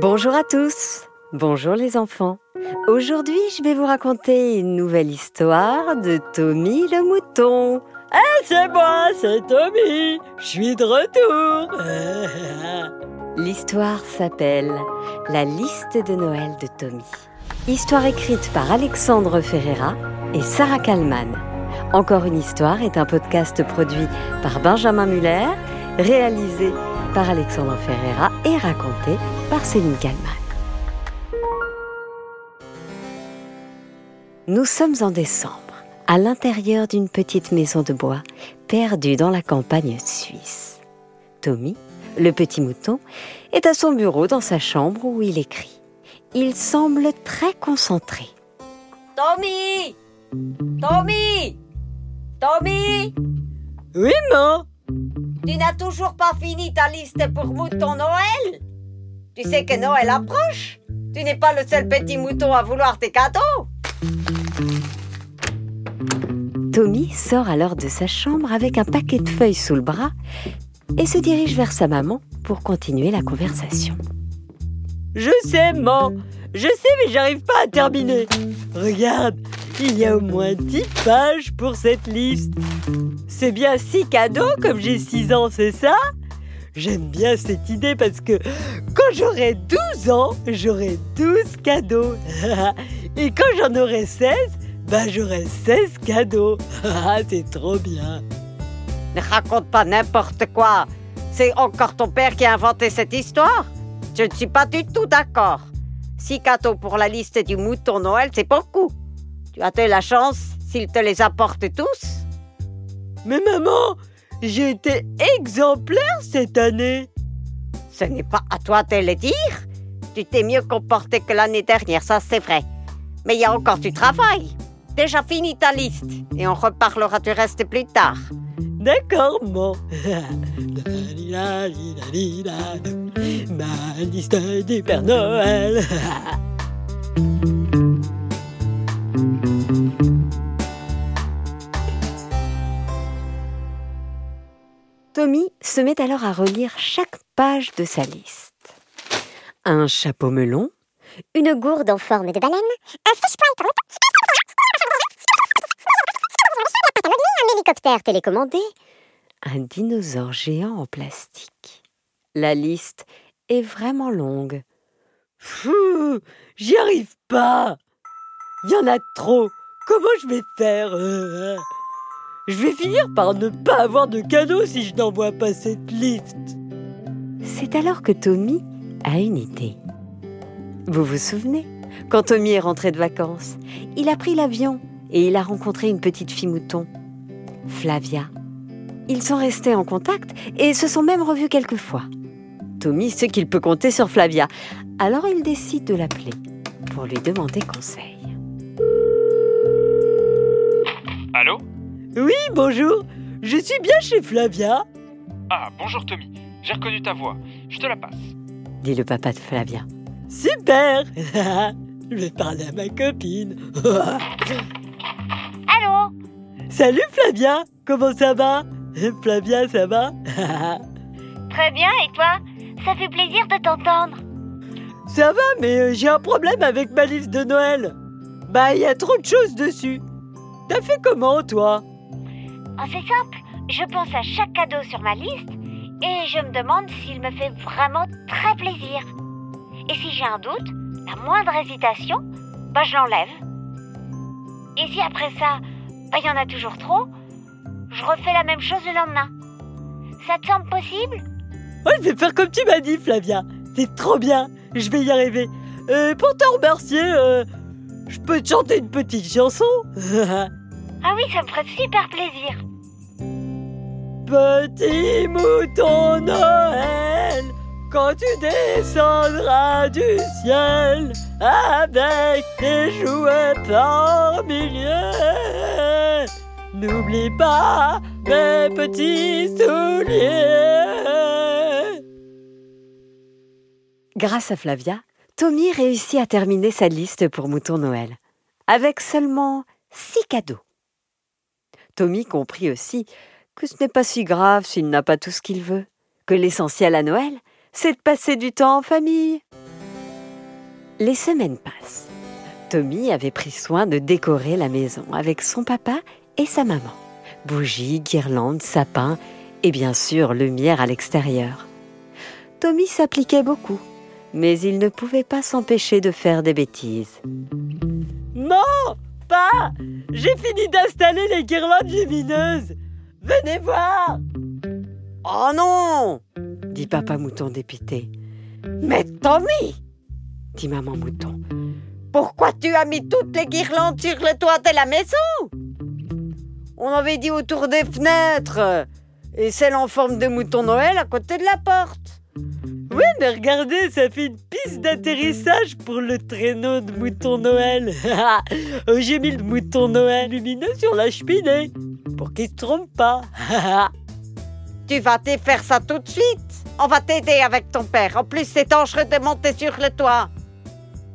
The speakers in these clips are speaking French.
Bonjour à tous, bonjour les enfants. Aujourd'hui, je vais vous raconter une nouvelle histoire de Tommy le mouton. Eh, c'est moi, c'est Tommy. Je suis de retour. L'histoire s'appelle La liste de Noël de Tommy. Histoire écrite par Alexandre Ferreira et Sarah Kalman. Encore une histoire est un podcast produit par Benjamin Muller, réalisé par Alexandre Ferreira et raconté par Céline Kalman. Nous sommes en décembre, à l'intérieur d'une petite maison de bois perdue dans la campagne suisse. Tommy, le petit mouton, est à son bureau dans sa chambre où il écrit. Il semble très concentré. Tommy Tommy Tommy Oui. Tu n'as toujours pas fini ta liste pour mouton Noël Tu sais que Noël approche Tu n'es pas le seul petit mouton à vouloir tes cadeaux Tommy sort alors de sa chambre avec un paquet de feuilles sous le bras et se dirige vers sa maman pour continuer la conversation. Je sais, maman. Je sais, mais j'arrive pas à terminer. Regarde, il y a au moins 10 pages pour cette liste. C'est bien 6 cadeaux comme j'ai 6 ans, c'est ça? J'aime bien cette idée parce que quand j'aurai 12 ans, j'aurai 12 cadeaux. Et quand j'en aurai 16, bah j'aurai 16 cadeaux. C'est trop bien. Ne raconte pas n'importe quoi C'est encore ton père qui a inventé cette histoire? Je ne suis pas du tout d'accord. 6 cadeaux pour la liste du mouton Noël, c'est beaucoup. Tu as de la chance s'il te les apporte tous Mais maman, j'ai été exemplaire cette année. Ce n'est pas à toi de le dire. Tu t'es mieux comporté que l'année dernière, ça c'est vrai. Mais il y a encore du travail. Déjà fini ta liste et on reparlera du reste plus tard. D'accord, maman. Ma liste du Père Noël. Tommy se met alors à relire chaque page de sa liste. Un chapeau melon, une gourde en forme de baleine, un fishbowl un hélicoptère télécommandé, un dinosaure géant en plastique. La liste est vraiment longue. J'y arrive pas. Il y en a trop. Comment je vais faire? Je vais finir par ne pas avoir de cadeau si je n'envoie pas cette liste. C'est alors que Tommy a une idée. Vous vous souvenez Quand Tommy est rentré de vacances, il a pris l'avion et il a rencontré une petite fille mouton, Flavia. Ils sont restés en contact et se sont même revus quelques fois. Tommy sait qu'il peut compter sur Flavia, alors il décide de l'appeler pour lui demander conseil. Oui, bonjour. Je suis bien chez Flavia. Ah, bonjour Tommy. J'ai reconnu ta voix. Je te la passe. Dit le papa de Flavia. Super Je vais parler à ma copine. Allô Salut Flavia, comment ça va? Flavia, ça va? Très bien, et toi? Ça fait plaisir de t'entendre. Ça va, mais euh, j'ai un problème avec ma liste de Noël. Bah, il y a trop de choses dessus. T'as fait comment, toi? Oh, c'est simple. Je pense à chaque cadeau sur ma liste et je me demande s'il me fait vraiment très plaisir. Et si j'ai un doute, la moindre hésitation, bah je l'enlève. Et si après ça, bah il y en a toujours trop, je refais la même chose le lendemain. Ça te semble possible? Ouais, je vais faire comme tu m'as dit, Flavia. C'est trop bien. Je vais y arriver. Euh, pour te remercier, euh, je peux te chanter une petite chanson Ah oui, ça me ferait super plaisir. Petit mouton Noël, quand tu descendras du ciel avec tes jouets par milliers, n'oublie pas mes petits souliers. Grâce à Flavia, Tommy réussit à terminer sa liste pour Mouton Noël, avec seulement six cadeaux. Tommy comprit aussi que ce n'est pas si grave s'il n'a pas tout ce qu'il veut, que l'essentiel à Noël, c'est de passer du temps en famille. Les semaines passent. Tommy avait pris soin de décorer la maison avec son papa et sa maman. Bougies, guirlandes, sapins et bien sûr lumière à l'extérieur. Tommy s'appliquait beaucoup, mais il ne pouvait pas s'empêcher de faire des bêtises. Non Pas J'ai fini d'installer les guirlandes lumineuses Venez voir Oh non dit papa mouton dépité. Mais Tommy, dit maman mouton. pourquoi tu as mis toutes les guirlandes sur le toit de la maison? On avait dit autour des fenêtres et celle en forme de mouton Noël à côté de la porte. Oui, mais regardez, ça fait une piste d'atterrissage pour le traîneau de mouton Noël. J'ai mis le mouton Noël lumineux sur la cheminée pour qu'il se trompe pas. Tu vas te faire ça tout de suite. On va t'aider avec ton père. En plus, c'est dangereux de monter sur le toit.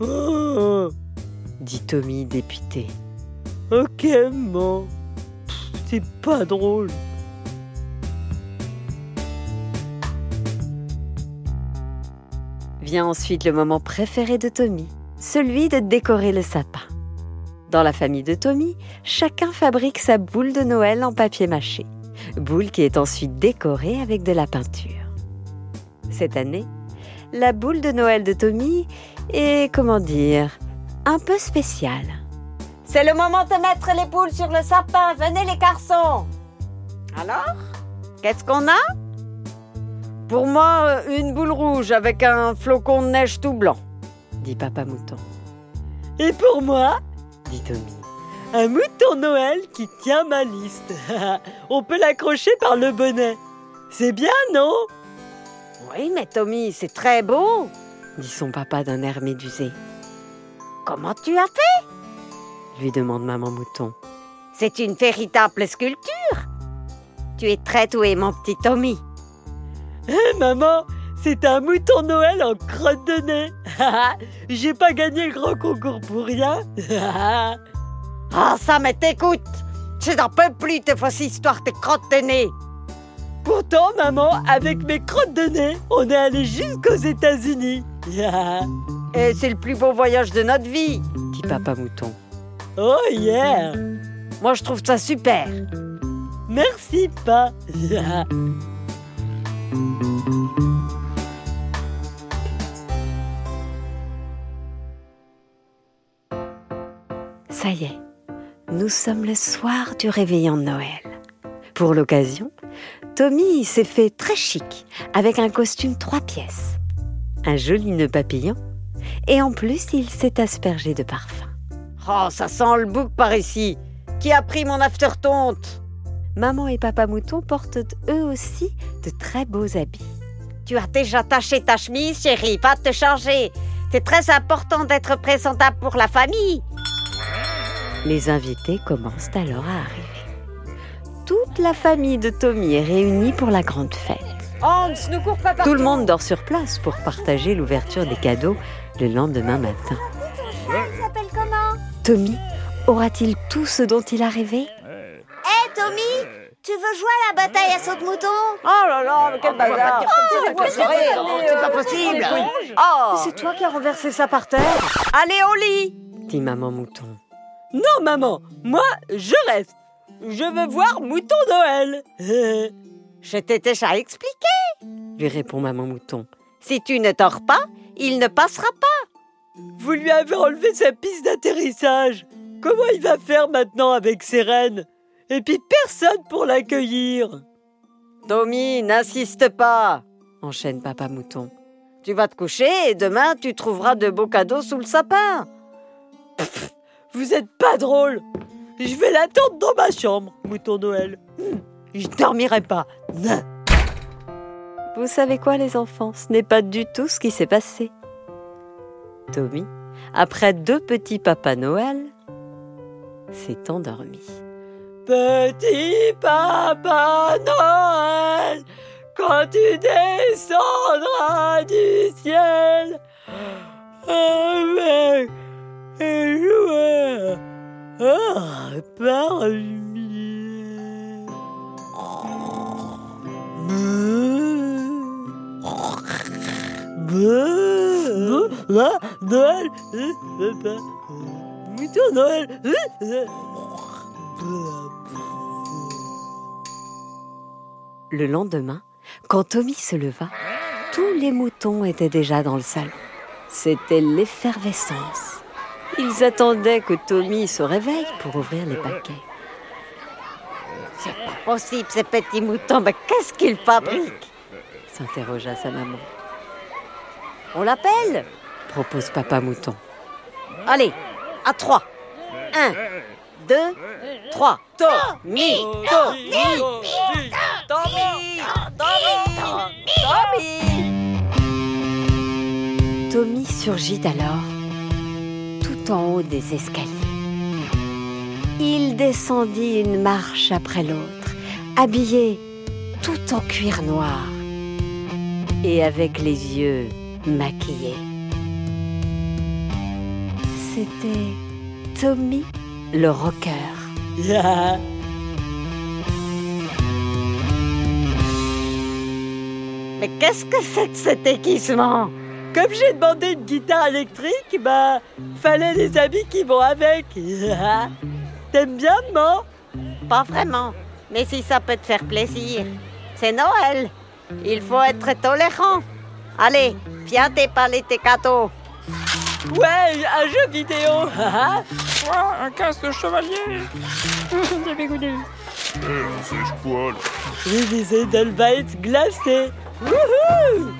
Oh, dit Tommy dépité. ok, maman. Pff, C'est pas drôle. Vient ensuite le moment préféré de Tommy, celui de décorer le sapin. Dans la famille de Tommy, chacun fabrique sa boule de Noël en papier mâché, boule qui est ensuite décorée avec de la peinture. Cette année, la boule de Noël de Tommy est, comment dire, un peu spéciale. C'est le moment de mettre les boules sur le sapin. Venez les garçons. Alors, qu'est-ce qu'on a? Pour moi, une boule rouge avec un flocon de neige tout blanc. dit Papa Mouton. Et pour moi, Un mouton Noël qui tient ma liste. On peut l'accrocher par le bonnet. C'est bien, non? Oui, mais Tommy, c'est très beau. dit son papa d'un air médusé. Comment tu as fait? Lui demande Maman Mouton. C'est une véritable sculpture. Tu es très doué, mon petit Tommy. Eh, maman, c'est un mouton Noël en crotte de nez. J'ai pas gagné le grand concours pour rien. Ah, ça, mais t'écoute. Je n'en peux plus de vos histoires de crottes de nez. Pourtant, maman, avec mes crottes de nez, on est allé jusqu'aux États-Unis. Et c'est le plus beau voyage de notre vie. dit Papa Mouton. oh yeah Moi, je trouve ça super. Merci, pas. Ça y est, nous sommes le soir du réveillon de Noël. Pour l'occasion, Tommy s'est fait très chic avec un costume trois pièces, un joli nœud papillon et en plus il s'est aspergé de parfum. Oh, ça sent le bouc par ici. Qui a pris mon aftertonte Maman et Papa Mouton portent eux aussi de très beaux habits. Tu as déjà taché ta chemise, chérie. Va te changer. C'est très important d'être présentable pour la famille. Les invités commencent alors à arriver. Toute la famille de Tommy est réunie pour la grande fête. Hans, ne cours pas partout. Tout le monde dort sur place pour partager l'ouverture des cadeaux le lendemain matin. Elle s'appelle comment? Tommy aura-t-il tout ce dont il a rêvé? Hé Tommy, tu veux jouer à la bataille à saut de mouton Oh là là, mais quel bazar C'est pas possible Oh C'est toi qui as renversé ça par terre? Allez au lit dit Maman Mouton. Non, maman, moi, je reste. Je veux voir mouton Noël. Je t'ai déjà expliqué. lui répond Maman Mouton. Si tu ne dors pas, il ne passera pas. Vous lui avez enlevé sa piste d'atterrissage. Comment il va faire maintenant avec ses rennes? Et puis personne pour l'accueillir. Tommy, n'insiste pas. Enchaîne Papa Mouton. Tu vas te coucher et demain tu trouveras de beaux cadeaux sous le sapin. Vous êtes pas drôle. Je vais l'attendre dans ma chambre, mouton Noël. Hmm, Je dormirai pas. Vous savez quoi les enfants? Ce n'est pas du tout ce qui s'est passé. Tommy, après deux petits Papa Noël, s'est endormi. Petit papa Noël, quand tu descendras du ciel, avec jouer ah, par. Le lendemain, quand Tommy se leva, tous les moutons étaient déjà dans le salon. C'était l'effervescence. Ils attendaient que Tommy se réveille pour ouvrir les paquets. C'est pas possible, ces petits moutons, mais qu'est-ce qu'ils fabriquent? s'interrogea sa maman. On l'appelle? propose papa mouton. Allez, à trois. Un, deux, trois. Tommy, Tommy, Tommy, Tommy, Tommy. Tommy surgit alors en haut des escaliers. Il descendit une marche après l'autre, habillé tout en cuir noir et avec les yeux maquillés. C'était Tommy le rocker. Mais qu'est-ce que c'est que cet équipement? Comme j'ai demandé une guitare électrique, bah, fallait les habits qui vont avec. T'aimes bien, maman Pas vraiment, mais si ça peut te faire plaisir. C'est Noël. Il faut être tolérant. Allez, viens déballer tes cadeaux. Ouais, un jeu vidéo. Quoi Un casque de chevalier J'avais goûté. Eh, c'est quoi là J'ai des Edelweiss glacés. Wouhou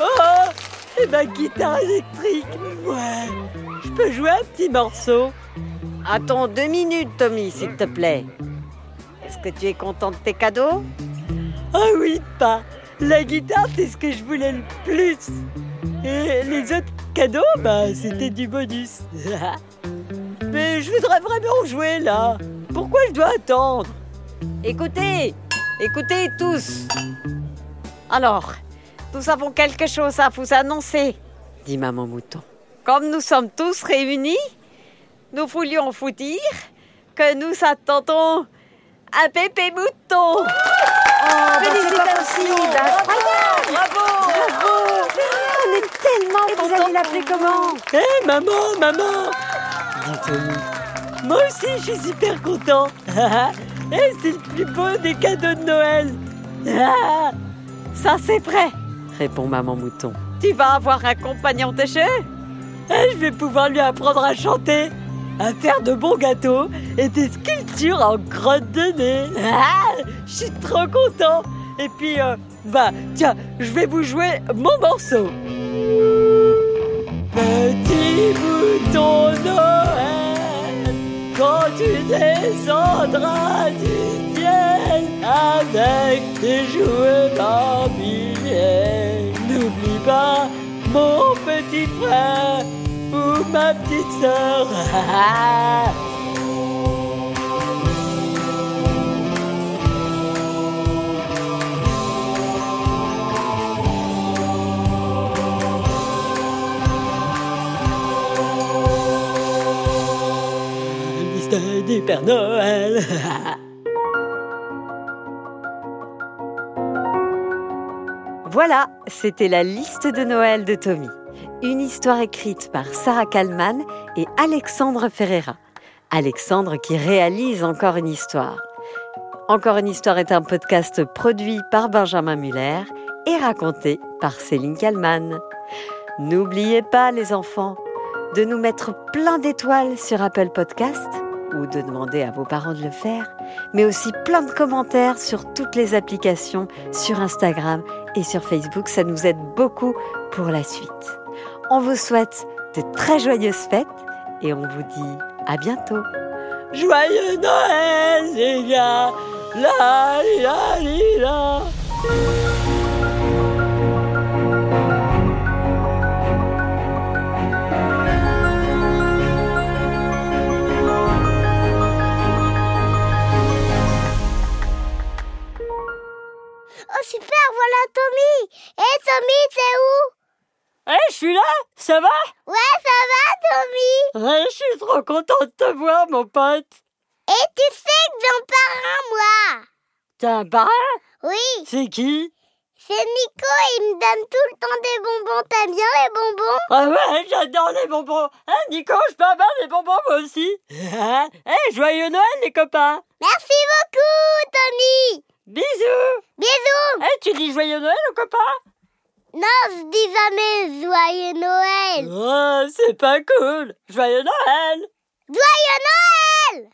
Oh Et ma guitare électrique. Ouais. Je peux jouer un petit morceau. Attends deux minutes, Tommy, s'il te plaît. Est-ce que tu es content de tes cadeaux? Ah oui, pas. La guitare, c'est ce que je voulais le plus. Et les autres cadeaux, bah, c'était du bonus. Mais je voudrais vraiment jouer là. Pourquoi je dois attendre? Écoutez, écoutez tous. Alors, nous avons quelque chose à vous annoncer. dit maman mouton. Comme nous sommes tous réunis, nous voulions vous dire que nous attendons un bébé mouton. Oh, Félicitations Incroyable Bravo Bravo On est tellement Et vous allez l'appeler comment Hé, maman, maman dit Tommy. Moi aussi, je suis super content. Eh, c'est le plus beau des cadeaux de Noël. Ah, Ça c'est prêt. Répond maman mouton. Tu vas avoir un compagnon jeu eh, je vais pouvoir lui apprendre à chanter, à faire de bons gâteaux et des sculptures en grotte de nez. Ah, je suis trop content. Et puis, euh, bah, tiens, je vais vous jouer mon morceau. Petit bouton Noël, quand tu descendras du ciel avec tes jouets pas mon petit frère ou ma petite sœur. Mystère du Père Noël. Voilà, c'était la liste de Noël de Tommy. Une histoire écrite par Sarah Kalman et Alexandre Ferreira. Alexandre qui réalise Encore une histoire. Encore une histoire est un podcast produit par Benjamin Muller et raconté par Céline Kalman. N'oubliez pas, les enfants, de nous mettre plein d'étoiles sur Apple Podcast ou de demander à vos parents de le faire, mais aussi plein de commentaires sur toutes les applications, sur Instagram et sur Facebook. Ça nous aide beaucoup pour la suite. On vous souhaite de très joyeuses fêtes et on vous dit à bientôt. Joyeux Noël, les gars. La, la, la. Et tu sais que j'en parle un moi. T'as un parrain? Oui, C'est qui? C'est Nico, il me donne tout le temps des bonbons. T'aimes bien les bonbons? Ah ouais, j'adore les bonbons. Hein, Nico, je peux avoir des bonbons moi aussi? Eh, joyeux Noël les copains! Merci beaucoup, Tommy Bisous! Bisous. Eh, tu dis joyeux Noël aux copains? Non, je dis jamais Joyeux Noël. Oh, c'est pas cool. Joyeux Noël Joyeux Noël!